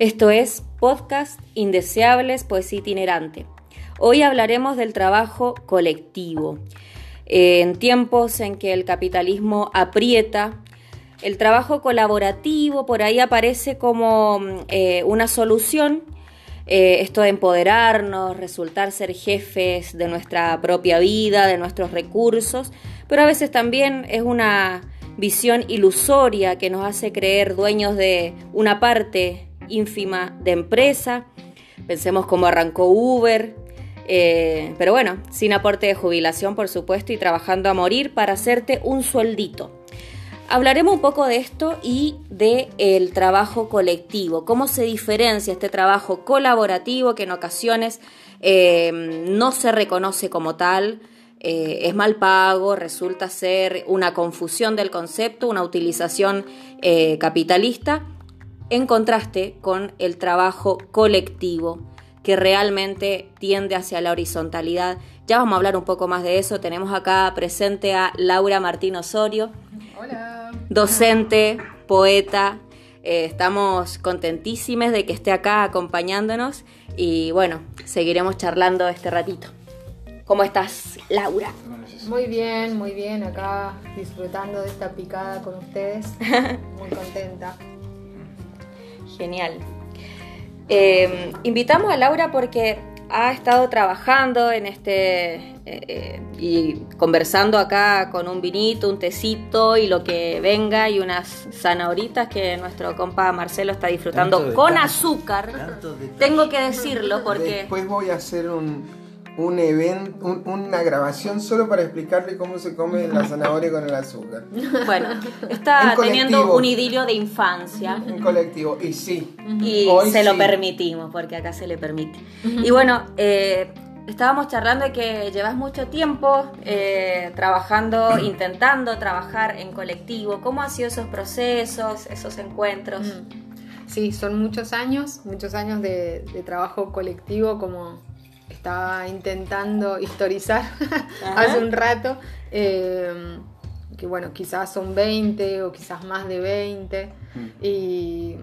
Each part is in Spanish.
Esto es Podcast Indeseables, Poesía Itinerante. Hoy hablaremos del trabajo colectivo. En tiempos en que el capitalismo aprieta, el trabajo colaborativo por ahí aparece como eh, una solución. Eh, esto de empoderarnos, resultar ser jefes de nuestra propia vida, de nuestros recursos, pero a veces también es una visión ilusoria que nos hace creer dueños de una parte ínfima de empresa. Pensemos cómo arrancó Uber, eh, pero bueno, sin aporte de jubilación, por supuesto, y trabajando a morir para hacerte un sueldito. Hablaremos un poco de esto y de el trabajo colectivo, cómo se diferencia este trabajo colaborativo que en ocasiones eh, no se reconoce como tal, eh, es mal pago, resulta ser una confusión del concepto, una utilización eh, capitalista, en contraste con el trabajo colectivo que realmente tiende hacia la horizontalidad. Ya vamos a hablar un poco más de eso. Tenemos acá presente a Laura Martín Osorio, docente, poeta. Eh, estamos contentísimos de que esté acá acompañándonos y bueno, seguiremos charlando este ratito. ¿Cómo estás, Laura? Muy bien, muy bien, acá disfrutando de esta picada con ustedes. Muy contenta. Genial. Eh, invitamos a Laura porque ha estado trabajando en este eh, eh, y conversando acá con un vinito, un tecito y lo que venga y unas zanahoritas que nuestro compa Marcelo está disfrutando con azúcar. Tengo que decirlo porque... Después voy a hacer un un evento, una grabación solo para explicarle cómo se come la zanahoria con el azúcar. Bueno, está teniendo un idilio de infancia. En colectivo, y sí. Y se lo permitimos, porque acá se le permite. Y bueno, eh, estábamos charlando de que llevas mucho tiempo eh, trabajando, intentando trabajar en colectivo. ¿Cómo han sido esos procesos, esos encuentros? Sí, son muchos años, muchos años de trabajo colectivo como estaba intentando historizar hace un rato, eh, que bueno, quizás son 20 o quizás más de 20, mm. y,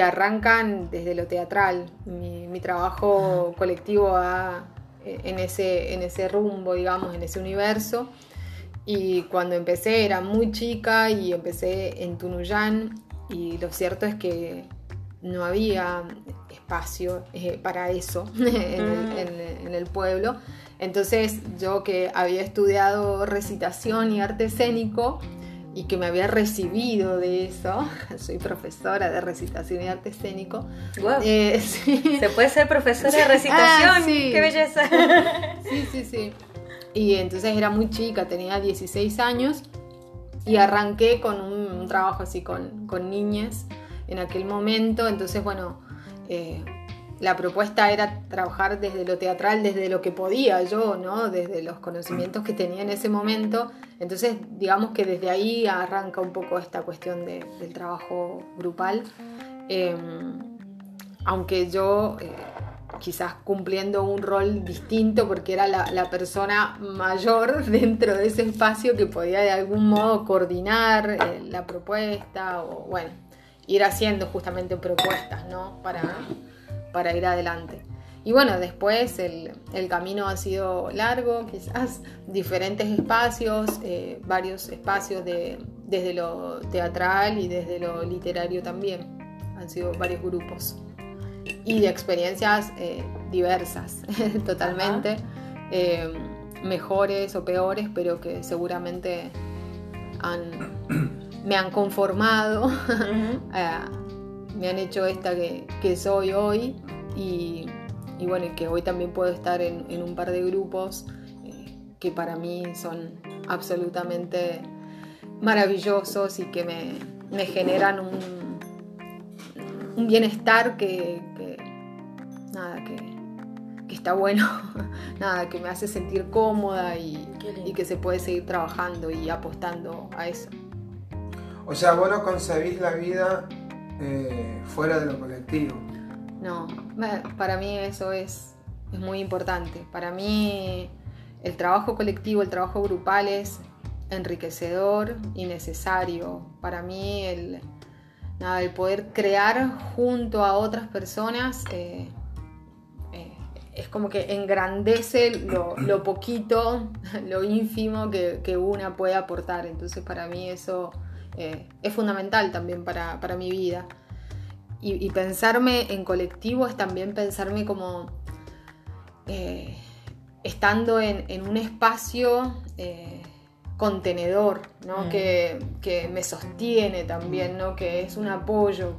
arrancan desde lo teatral. Mi, trabajo colectivo va eh, en ese, en ese rumbo, digamos, en ese universo. Y cuando empecé era muy chica y empecé en Tunuyán y lo cierto es que no había espacio eh, para eso mm. en, el, pueblo. Entonces yo que había estudiado recitación y arte escénico y que me había recibido de eso, soy profesora de recitación y arte escénico. Eh, Se puede ser profesora de recitación, ah, qué belleza. Sí, sí, sí. Y entonces era muy chica, tenía 16 años y arranqué con un, trabajo así con, con niñas en aquel momento. Entonces, bueno, eh, la propuesta era trabajar desde lo teatral, desde lo que podía yo, ¿no? Desde los conocimientos que tenía en ese momento. Entonces, digamos que desde ahí arranca un poco esta cuestión del trabajo grupal. Em, aunque yo eh, quizás cumpliendo un rol distinto porque era la, persona mayor dentro de ese espacio que podía de algún modo coordinar eh, la propuesta o bueno, ir haciendo justamente propuestas, ¿no? Para, para ir adelante. Y bueno, después el, camino ha sido largo, quizás diferentes espacios, eh, varios espacios de, desde lo teatral y desde lo literario también. Han sido varios grupos. Y de experiencias eh, diversas, totalmente. Eh, mejores o peores, pero que seguramente han me han conformado, eh, me han hecho esta que, soy hoy y, bueno, que hoy también puedo estar en, un par de grupos eh, que para mí son absolutamente maravillosos y que me, generan un, un bienestar que, nada, que, está bueno, nada, que me hace sentir cómoda y, que se puede seguir trabajando y apostando a eso. O sea, vos no concebís la vida eh, fuera de lo colectivo. No, para mí eso es, es muy importante. Para mí el trabajo colectivo, el trabajo grupal es enriquecedor y necesario. Para mí el, nada, el poder crear junto a otras personas eh, eh, es como que engrandece lo, lo poquito, lo ínfimo que, que, una puede aportar. Entonces para mí eso eh, es fundamental también para, para mi vida. Y, y, pensarme en colectivo es también pensarme como estando en, en, un espacio contenedor, ¿no? Mm. Que, que, me sostiene también, ¿no? Que es un apoyo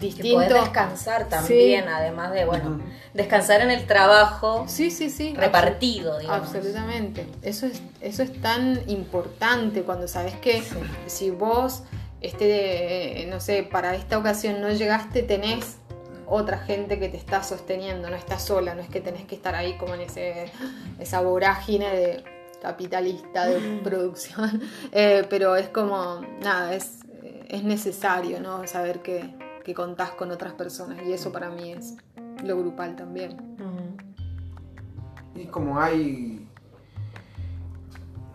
distinto. Que descansar también, además de, bueno, descansar en el trabajo sí, sí, sí, repartido, digamos. Absolutamente. Eso es, eso es tan importante cuando sabes que si vos, este, no sé, para esta ocasión no llegaste, tenés otra gente que te está sosteniendo, no estás sola, no es que tenés que estar ahí como en ese, esa vorágine de capitalista de producción, eh, pero es como, nada, es, es necesario, ¿no? Saber que, que, contás con otras personas y eso para mí es lo grupal también. Y como hay,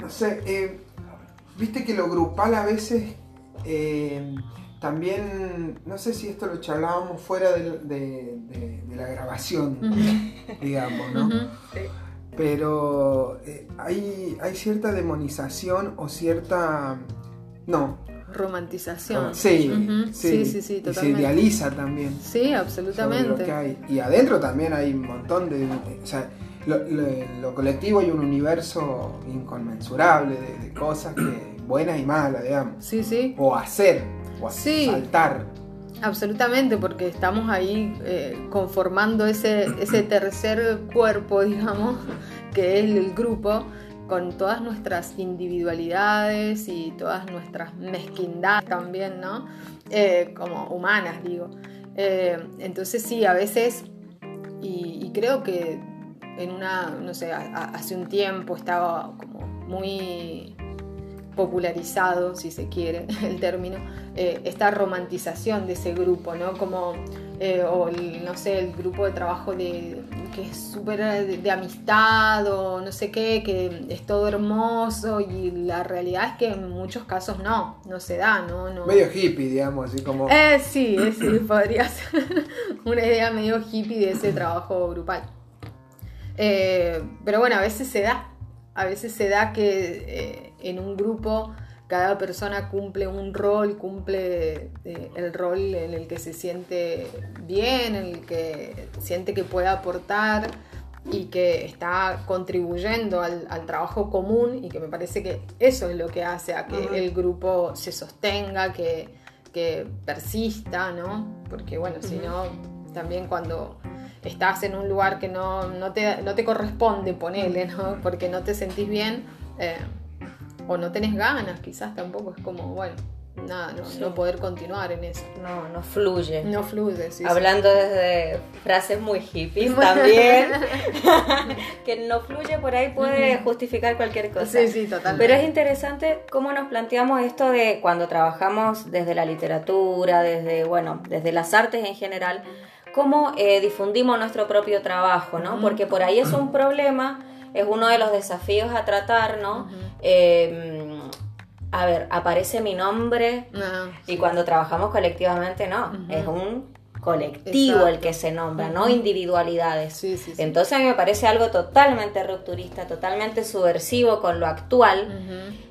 no sé, eh, viste que lo grupal a veces... Eh, también, no sé si esto lo charlábamos fuera de, de, de, la grabación, digamos, ¿no? pero eh, hay, hay cierta demonización o cierta... No. Romantización. Ah, sí, sí, sí, sí, totalmente. Y se idealiza también. Sí, absolutamente. hay. Y adentro también hay un montón de... O sea, lo, colectivo hay un universo inconmensurable de, cosas que buenas y malas, digamos. Sí, sí. O hacer, o saltar. Absolutamente, porque estamos ahí eh, conformando ese, ese tercer cuerpo, digamos, que es el grupo, con todas nuestras individualidades y todas nuestras mezquindades también, ¿no? Eh, como humanas, digo. Eh, entonces sí, a veces, y, creo que en una, no sé, hace un tiempo estaba como muy popularizado, si se quiere el término, eh, esta romantización de ese grupo, ¿no? Como, eh, o el, no sé, el grupo de trabajo de, que es súper de, amistad o no sé qué, que es todo hermoso y la realidad es que en muchos casos no, no se da, ¿no? no... Medio hippie, digamos, así como... Eh, sí, sí, podría ser una idea medio hippie de ese trabajo grupal. pero bueno, a veces se da, a veces se da que en un grupo cada persona cumple un rol, cumple eh, el rol en el que se siente bien, en el que siente que puede aportar y que está contribuyendo al, trabajo común y que me parece que eso es lo que hace a que el grupo se sostenga, que, persista, ¿no? Porque bueno, si no, también cuando estás en un lugar que no, te, no te, corresponde, ponele, ¿no? Porque no te sentís bien. Eh, o no tenés ganas, quizás tampoco es como, bueno, nada, no, poder continuar en eso. No, no fluye. No fluye, sí. Hablando desde frases muy hippies también, que no fluye por ahí puede justificar cualquier cosa. Sí, sí, totalmente. Pero es interesante cómo nos planteamos esto de cuando trabajamos desde la literatura, desde, bueno, desde las artes en general, cómo eh, difundimos nuestro propio trabajo, ¿no? Porque por ahí es un problema es uno de los desafíos a tratar, ¿no? Em, a ver, aparece mi nombre ah, y cuando trabajamos colectivamente, no, es un colectivo el que se nombra, no individualidades. Entonces a mí me parece algo totalmente rupturista, totalmente subversivo con lo actual.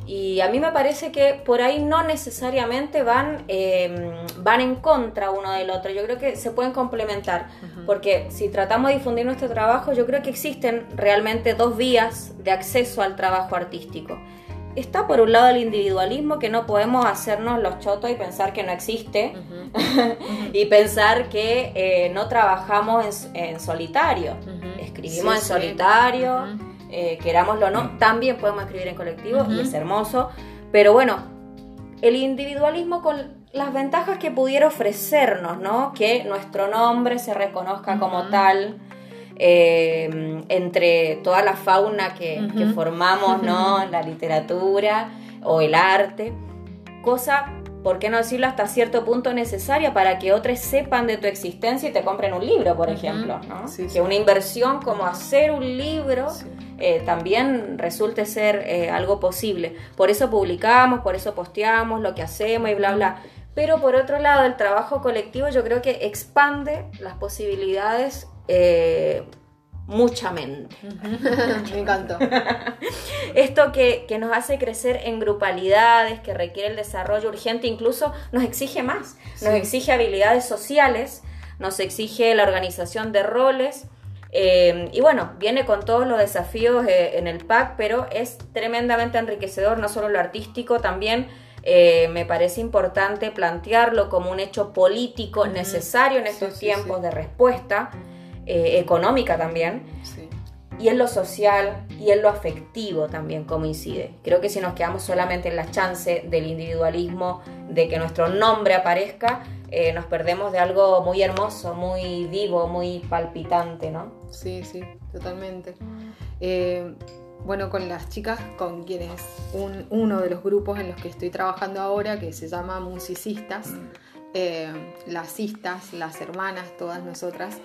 Y a mí me parece que por ahí no necesariamente van, em, van en contra uno del otro. Yo creo que se pueden complementar. Porque si tratamos de difundir nuestro trabajo, yo creo que existen realmente dos vías de acceso al trabajo artístico está por un lado el individualismo, que no podemos hacernos los chotos y pensar que no existe, y pensar que eh, no trabajamos en, solitario, escribimos en solitario, eh, querámoslo o no, también podemos escribir en colectivo y es hermoso, pero bueno, el individualismo con las ventajas que pudiera ofrecernos, ¿no? Que nuestro nombre se reconozca como tal, eh, entre toda la fauna que, formamos, ¿no? La literatura o el arte, cosa, ¿por qué no decirlo hasta cierto punto necesaria para que otros sepan de tu existencia y te compren un libro, por ejemplo, ¿no? que una inversión como hacer un libro eh, también resulte ser eh, algo posible. Por eso publicamos, por eso posteamos lo que hacemos y bla, bla. pero por otro lado el trabajo colectivo yo creo que expande las posibilidades eh, muchamente. Me encantó. Esto que, nos hace crecer en grupalidades, que requiere el desarrollo urgente, incluso nos exige más, nos exige habilidades sociales, nos exige la organización de roles. Eh, y bueno, viene con todos los desafíos eh, en el PAC, pero es tremendamente enriquecedor, no solo lo artístico, también eh, me parece importante plantearlo como un hecho político necesario en estos tiempos de respuesta. Eh, económica también. Y en lo social y en lo afectivo también, como incide. Creo que si nos quedamos solamente en la chance del individualismo, de que nuestro nombre aparezca, eh, nos perdemos de algo muy hermoso, muy vivo, muy palpitante, ¿no? Sí, sí, totalmente. Eh, bueno, con las chicas con quienes uno de los grupos en los que estoy trabajando ahora, que se llama Musicistas, mm. las cistas, las hermanas, todas nosotras,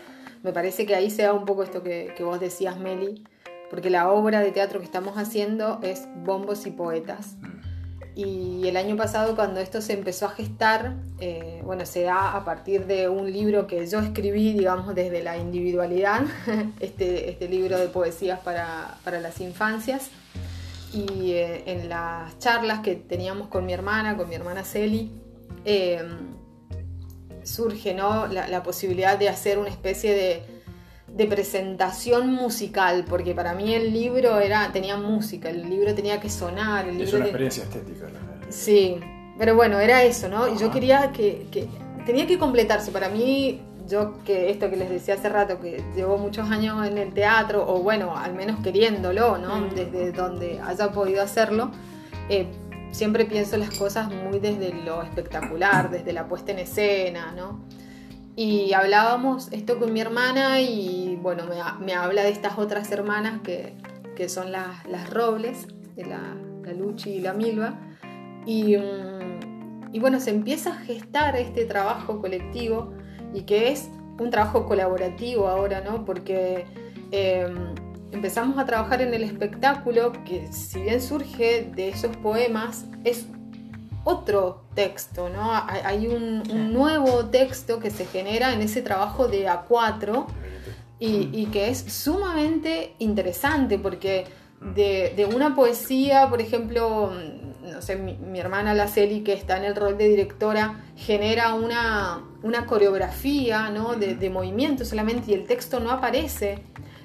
me parece que ahí se da un poco esto que, vos decías, Meli, porque la obra de teatro que estamos haciendo es Bombos y Poetas. Y el año pasado, cuando esto se empezó a gestar, eh, bueno, se da a partir de un libro que yo escribí, digamos, desde la individualidad, este, este libro de poesías para, las infancias. Y eh, en las charlas que teníamos con mi hermana, con mi hermana Celi, eh, surge ¿no? la, posibilidad de hacer una especie de, presentación musical, porque para mí el libro era, tenía música, el libro tenía que sonar. El es una experiencia estética. Sí, pero bueno, era eso, ¿no? Y yo quería que, tenía que completarse. Para mí, yo que esto que les decía hace rato, que llevo muchos años en el teatro, o bueno, al menos queriéndolo, ¿no? Mm. Desde donde haya podido hacerlo. Eh, siempre pienso las cosas muy desde lo espectacular, desde la puesta en escena, ¿no? Y hablábamos esto con mi hermana y bueno, me, habla de estas otras hermanas que, son las, las, Robles, de la, la, Luchi y la Milva. Y, mm, y, bueno, se empieza a gestar este trabajo colectivo y que es un trabajo colaborativo ahora, ¿no? Porque... Em, empezamos a trabajar en el espectáculo que si bien surge de esos poemas, es otro texto, ¿no? Hay un, nuevo texto que se genera en ese trabajo de A4 y, que es sumamente interesante porque de, una poesía, por ejemplo, no sé, mi, hermana Laceli, que está en el rol de directora, genera una, coreografía, ¿no? De, de movimiento solamente y el texto no aparece.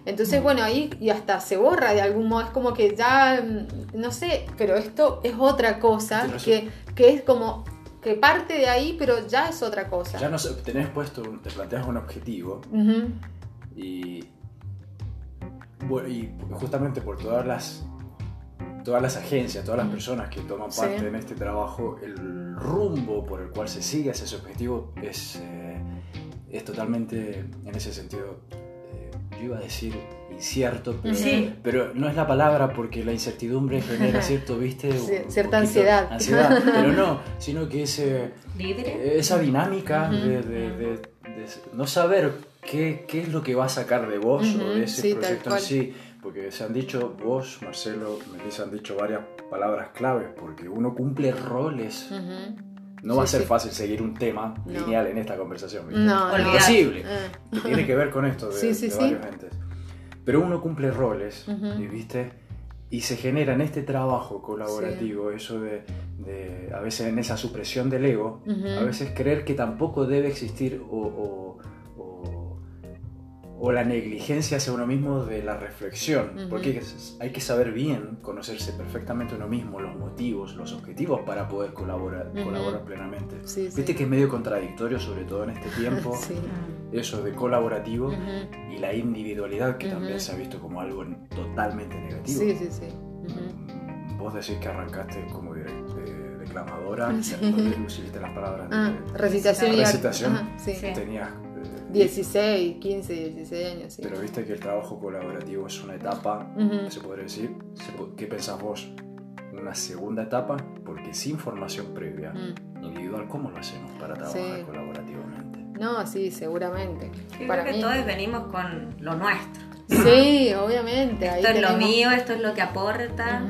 Entonces, bueno, ahí y hasta se borra de algún modo, es como que ya, mm, no sé, pero esto es otra cosa que, es como que parte de ahí, pero ya es otra cosa. Ya no sé, tenés puesto, te planteas un objetivo y, y justamente por todas las todas las agencias, todas las personas que toman parte en este trabajo, el rumbo por el cual se sigue ese objetivo es, eh, es totalmente, en ese sentido, yo iba a decir incierto, pero, no es la palabra porque la incertidumbre genera cierto, viste, cierta ansiedad. Ansiedad, pero no, sino que ese, esa dinámica de, no saber qué, qué, es lo que va a sacar de vos o de ese proyecto en sí. Porque se han dicho, vos, Marcelo, Melissa, han dicho varias palabras claves, porque uno cumple roles. No va a ser fácil seguir un tema lineal en esta conversación. No, es imposible. Eh. Que tiene que ver con esto de, sí, varios entes. Pero uno cumple roles, y, ¿viste? Y se genera en este trabajo colaborativo eso de, a veces en esa supresión del ego, a veces creer que tampoco debe existir o o la negligencia hacia uno mismo de la reflexión, porque hay que saber bien, conocerse perfectamente uno mismo, los motivos, los objetivos para poder colaborar, colaborar plenamente. Viste que es medio contradictorio, sobre todo en este tiempo, eso de colaborativo y la individualidad, que también se ha visto como algo totalmente negativo. Sí, sí, sí. Vos decís que arrancaste como declamadora, no usiste las palabras ah, recitación y recitación, tenías 16, 15, 16 años. Sí. Pero viste que el trabajo colaborativo es una etapa, se podría decir. ¿Qué pensás vos? ¿Una segunda etapa? Porque sin formación previa, mm. individual, ¿cómo lo hacemos para trabajar colaborativamente? No, sí, seguramente. para que todos venimos con lo nuestro. Sí, obviamente. Esto es lo mío, esto es lo que aporta.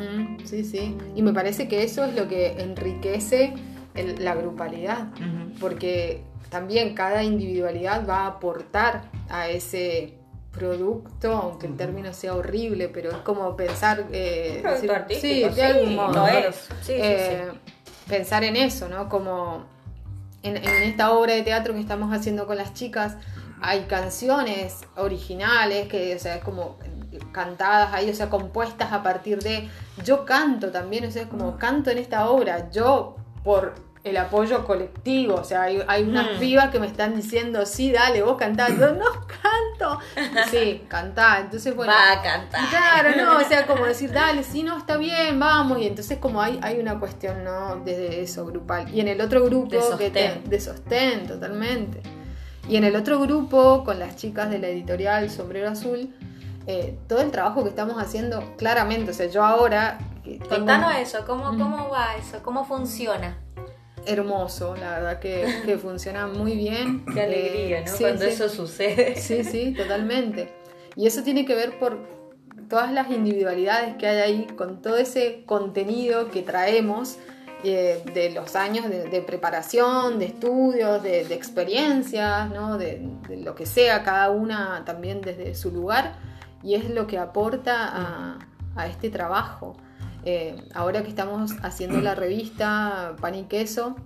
Sí, sí. Y me parece que eso es lo que enriquece la grupalidad, porque también cada individualidad va a aportar a ese producto, aunque el término sea horrible, pero es como pensar... Eh, sí, de algún modo. es. Eh, pensar en eso, ¿no? Como en, esta obra de teatro que estamos haciendo con las chicas, hay canciones originales que, o sea, es como cantadas ahí, o sea, compuestas a partir de... Yo canto también, o sea, es como canto en esta obra, yo por el apoyo colectivo, o sea, hay, hay unas hmm. pibas que me están diciendo, sí, dale, vos cantás, yo no canto, sí, cantá, entonces bueno... Va a cantar. Claro, no, o sea, como decir, dale, sí, no, está bien, vamos, y entonces como hay, hay una cuestión, ¿no? Desde eso, grupal. Y en el otro grupo... De sostén. de sostén, totalmente. Y en el otro grupo, con las chicas de la editorial Sombrero Azul, eh, todo el trabajo que estamos haciendo, claramente, o sea, yo ahora... Contanos eso, ¿cómo, ¿cómo va eso? ¿Cómo funciona? Hermoso, la verdad que, funciona muy bien. Qué alegría, ¿no? Cuando eso sucede. Sí, sí, totalmente. Y eso tiene que ver por todas las individualidades que hay ahí, con todo ese contenido que traemos eh, de los años de, preparación, de estudios, de, experiencias, ¿no? de, lo que sea, cada una también desde su lugar, y es lo que aporta a, a este trabajo. Eh, ahora que estamos haciendo la revista Pan y Queso,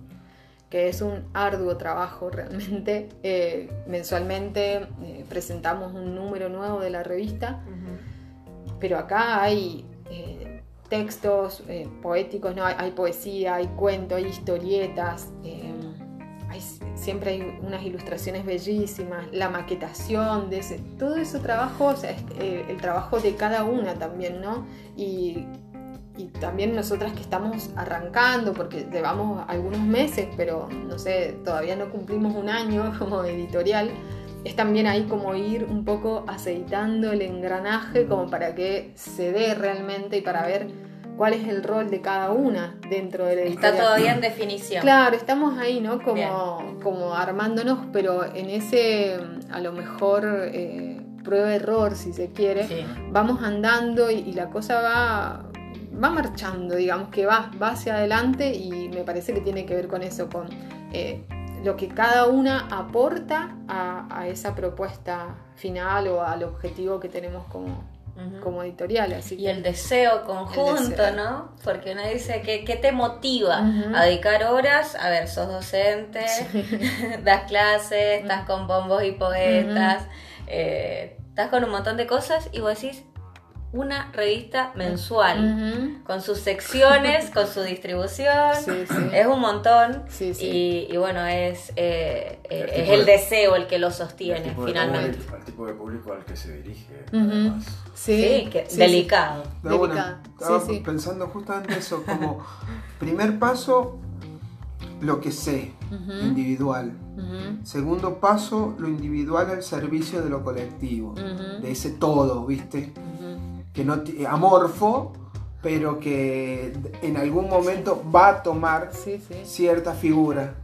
que es un arduo trabajo realmente, eh, mensualmente eh, presentamos un número nuevo de la revista, pero acá hay textos poéticos, ¿no? hay, poesía, hay cuentos, hay historietas, siempre hay unas ilustraciones bellísimas, la maquetación de ese, todo ese trabajo, o sea, es, el trabajo de cada una también, ¿no? Y y también nosotras que estamos arrancando, porque llevamos algunos meses, pero no sé, todavía no cumplimos un año como editorial, es también ahí como ir un poco aceitando el engranaje como para que se dé realmente y para ver cuál es el rol de cada una dentro de la editorial. Está todavía en definición. Claro, estamos ahí, ¿no? Como, como armándonos, pero en ese, a lo mejor, eh, prueba-error, si se quiere, vamos andando y la cosa va va marchando, digamos, que va, va hacia adelante y me parece que tiene que ver con eso, con eh, lo que cada una aporta a, esa propuesta final o al objetivo que tenemos como, como editorial. Así y el deseo conjunto, ¿no? Porque uno dice, ¿qué, qué te motiva a dedicar horas? A ver, sos docente, das clases, estás con bombos y poetas, eh, estás con un montón de cosas y vos decís, una revista mensual, con sus secciones, con su distribución. Es un montón. y, bueno, es, eh, eh, es el deseo el que lo sostiene finalmente. el tipo de público al que se dirige. Sí, delicado. estaba pensando justamente eso, como primer paso, lo que sé, individual. Segundo paso, lo individual al servicio de lo colectivo, de ese todo, ¿viste? Que no amorfo, pero que en algún momento va a tomar cierta figura.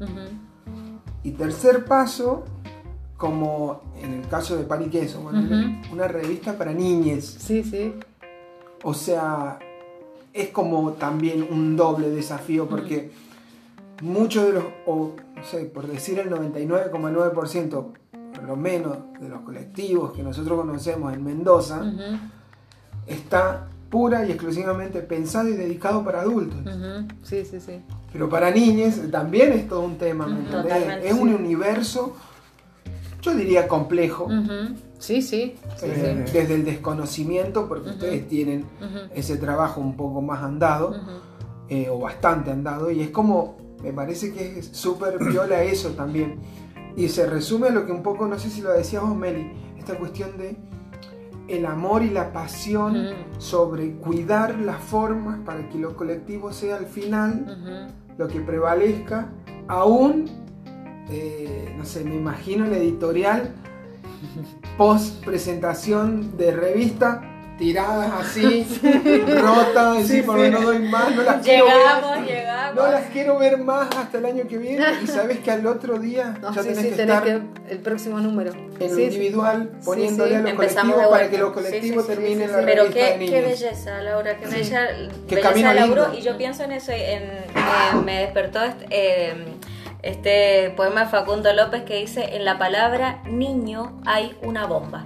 Y tercer paso, como en el caso de Pan y Queso, una revista para niñes. Sí, sí. O sea, es como también un doble desafío porque muchos de los, o no sé, por decir el 99,9%, por lo menos de los colectivos que nosotros conocemos en Mendoza, está pura y exclusivamente pensado y dedicado para adultos. Sí, sí, sí. Pero para niñas también es todo un tema, Es un universo, yo diría complejo. Sí, sí. Eh, desde el desconocimiento, porque ustedes tienen ese trabajo un poco más andado, eh, o bastante andado, y es como, me parece que es súper viola eso también. Y se resume a lo que un poco, no sé si lo decías vos, Meli, esta cuestión de el amor y la pasión sobre cuidar las formas para que lo colectivo sea al final lo que prevalezca, aún, eh, no sé, me imagino el editorial post presentación de revista tiradas así, rotas, sí, porque no doy más, no las quiero ver. No las quiero ver más hasta el año que viene. Y sabes que al otro día ya tenés que estar el próximo número. En lo individual, poniéndole a los colectivos para que los colectivos terminen la Pero qué, qué belleza, Laura, qué bella, belleza Laura. Y yo pienso en eso, en, me despertó este, eh, este poema de Facundo López que dice, en la palabra niño hay una bomba.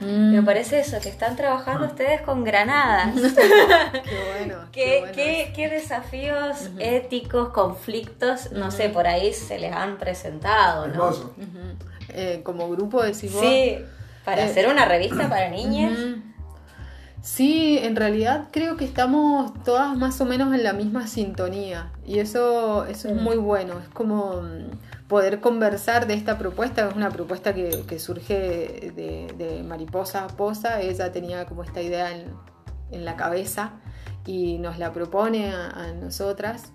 Me mm. parece eso, que están trabajando ustedes con granadas. qué bueno. ¿Qué, qué, desafíos éticos, conflictos, no sé, por ahí se les han presentado, ¿no? Eh, como grupo decís vos. Sí, para eh, hacer una revista para niñas. Sí, en realidad creo que estamos todas más o menos en la misma sintonía y eso, eso es muy bueno. Es como poder conversar de esta propuesta. Es una propuesta que, surge de, Mariposa Posa. Ella tenía como esta idea en, la cabeza y nos la propone a, nosotras.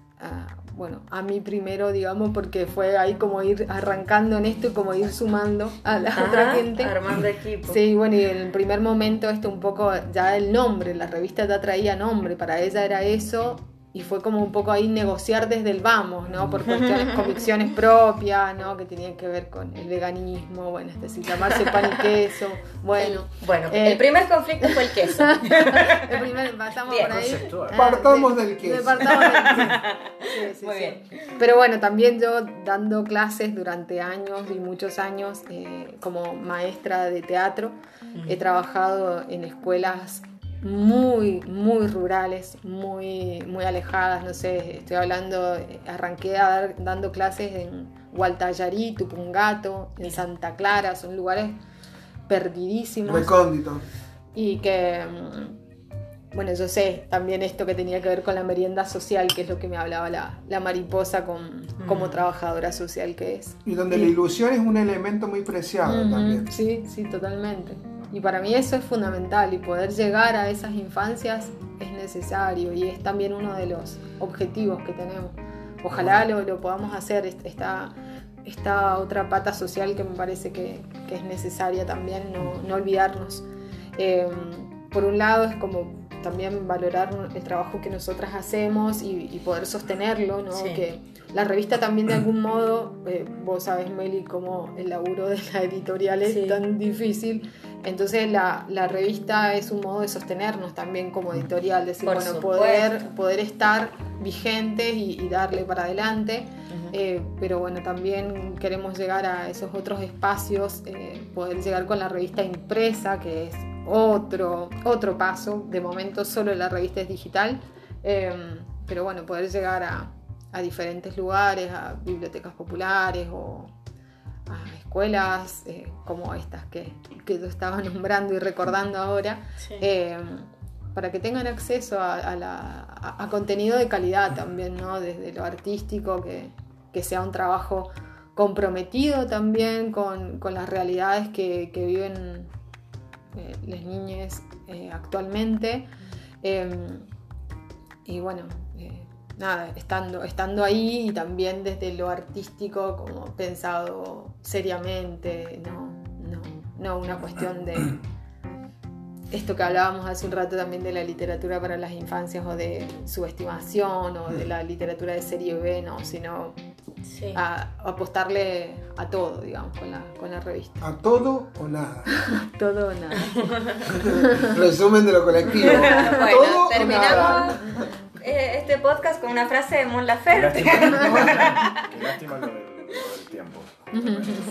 bueno, a mí primero, digamos, porque fue ahí como ir arrancando en esto y como ir sumando a la otra gente. Armando equipo. Sí, bueno, y en el primer momento esto un poco, ya el nombre, la revista ya traía nombre, para ella era eso, y fue como un poco ahí negociar desde el vamos, ¿no? Por cuestiones, convicciones propias, ¿no? Que tenían que ver con el veganismo, bueno, es decir, llamarse pan y queso, bueno. Bueno, el eh, primer conflicto fue el queso. el primer, pasamos por ahí. Ah, partamos del queso. Partamos del queso. Sí, sí, Muy bien. Pero bueno, también yo dando clases durante años y muchos años eh, como maestra de teatro, he trabajado en escuelas muy, muy rurales, muy, muy alejadas, no sé, estoy hablando, arranqué a dar, dando clases en Gualtallarí, Tupungato, en Santa Clara, son lugares perdidísimos. Recónditos. Y que, mm, bueno, yo sé también esto que tenía que ver con la merienda social, que es lo que me hablaba la, la mariposa con, como mm. trabajadora social que es. Y donde la ilusión es un elemento muy preciado también. Sí, sí, totalmente. Y para mí eso es fundamental y poder llegar a esas infancias es necesario y es también uno de los objetivos que tenemos. Ojalá lo, lo podamos hacer, esta, esta otra pata social que me parece que, que es necesaria también, no, no olvidarnos. Em, por un lado es como también valorar el trabajo que nosotras hacemos y, poder sostenerlo, ¿no? Que la revista también de algún modo, eh, vos sabes Meli, como el laburo de la editorial es tan difícil, entonces la, la, revista es un modo de sostenernos también como editorial, decir, bueno, poder, poder estar vigentes y, darle para adelante, eh, pero bueno, también queremos llegar a esos otros espacios, eh, poder llegar con la revista impresa, que es otro, otro paso, de momento solo la revista es digital, eh, pero bueno, poder llegar a, a diferentes lugares, a bibliotecas populares o a escuelas eh, como estas que, que yo estaba nombrando y recordando ahora, eh, para que tengan acceso a, contenido de calidad también, ¿no? desde lo artístico, que, sea un trabajo comprometido también con, las realidades que, viven eh, las niñas actualmente. y bueno, nada, estando, estando ahí y también desde lo artístico, como pensado seriamente, no, no, no una cuestión de esto que hablábamos hace un rato también de la literatura para las infancias o de subestimación o de la literatura de serie B, no, sino a, apostarle a todo, digamos, con la, con la revista. ¿A todo o nada? todo o nada. Resumen de lo colectivo. bueno, terminamos. Eh, este podcast con una frase de Mon Laferte. Qué lástima, lo, del, tiempo.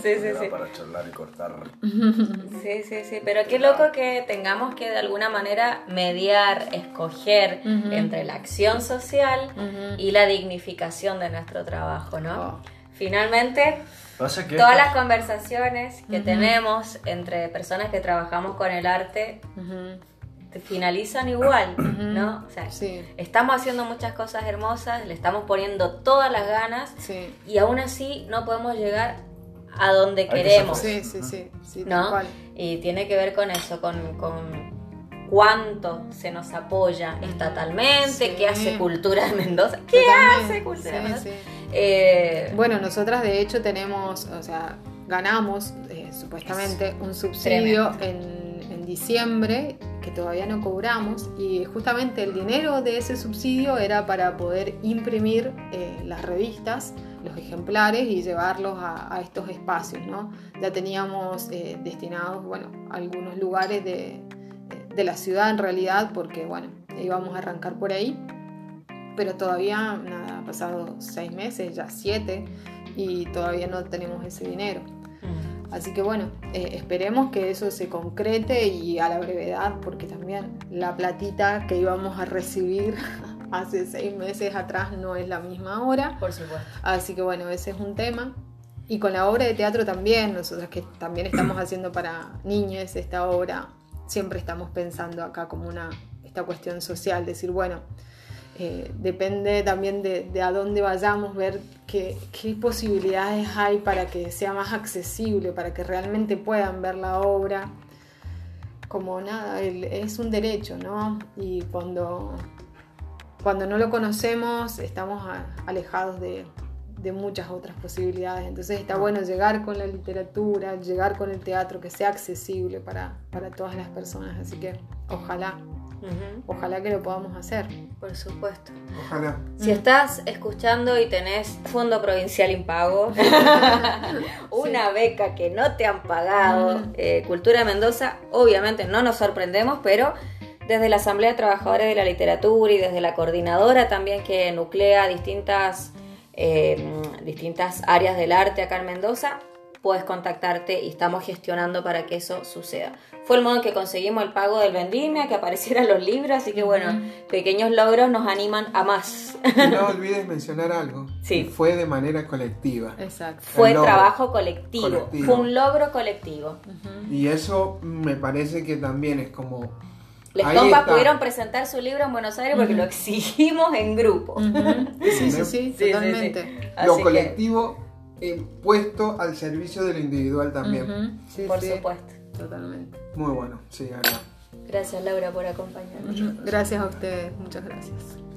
Sí, sí, sí. Para charlar y cortar. Sí, sí, sí. Pero qué loco que tengamos que de alguna manera mediar, escoger entre la acción social y la dignificación de nuestro trabajo, ¿no? Oh. Finalmente, todas las conversaciones que tenemos entre personas que trabajamos con el arte finalizan igual, ¿no? O sea, estamos haciendo muchas cosas hermosas, le estamos poniendo todas las ganas y aún así no podemos llegar a donde queremos. Sí, sí, sí, sí ¿no? Y tiene que ver con eso, con, cuánto se nos apoya estatalmente, qué hace Cultura de Mendoza, qué hace Cultura de Mendoza. Eh, bueno, nosotras de hecho tenemos, o sea, ganamos eh, supuestamente un subsidio en, en diciembre todavía no cobramos y justamente el dinero de ese subsidio era para poder imprimir eh, las revistas, los ejemplares y llevarlos a, estos espacios. ¿no? Ya teníamos eh, destinados bueno, algunos lugares de, de, la ciudad en realidad porque bueno, íbamos a arrancar por ahí, pero todavía nada, pasado seis meses, ya siete y todavía no tenemos ese dinero. Así que bueno, eh, esperemos que eso se concrete y a la brevedad, porque también la platita que íbamos a recibir hace seis meses atrás no es la misma ahora. Por supuesto. Así que bueno, ese es un tema. Y con la obra de teatro también, nosotros que también estamos haciendo para niñas esta obra, siempre estamos pensando acá como una, esta cuestión social, decir, bueno, eh, depende también de, a dónde vayamos, ver qué, posibilidades hay para que sea más accesible, para que realmente puedan ver la obra. Como nada, es un derecho, ¿no? Y cuando, cuando no lo conocemos estamos alejados de, muchas otras posibilidades. Entonces está bueno llegar con la literatura, llegar con el teatro, que sea accesible para, para todas las personas. Así que ojalá Ojalá que lo podamos hacer. Por supuesto. Ojalá. Si estás escuchando y tenés Fondo Provincial Impago, una beca que no te han pagado, eh, Cultura Mendoza, obviamente no nos sorprendemos, pero desde la Asamblea de Trabajadores de la Literatura y desde la coordinadora también que nuclea distintas, eh, distintas áreas del arte acá en Mendoza, puedes contactarte y estamos gestionando para que eso suceda. Fue el modo en que conseguimos el pago del vendimia, que aparecieran los libros, así que bueno, pequeños logros nos animan a más. Y no olvides mencionar algo. Sí. Fue de manera colectiva. Exacto. Fue trabajo colectivo. Fue un logro colectivo. Y eso me parece que también es como Les compas pudieron presentar su libro en Buenos Aires porque lo exigimos en grupo. sí, sí, sí, totalmente. Lo colectivo puesto al servicio del individual también. por supuesto. Totalmente. Muy bueno, sí, Gracias Laura por acompañarnos. Gracias a ustedes, muchas gracias.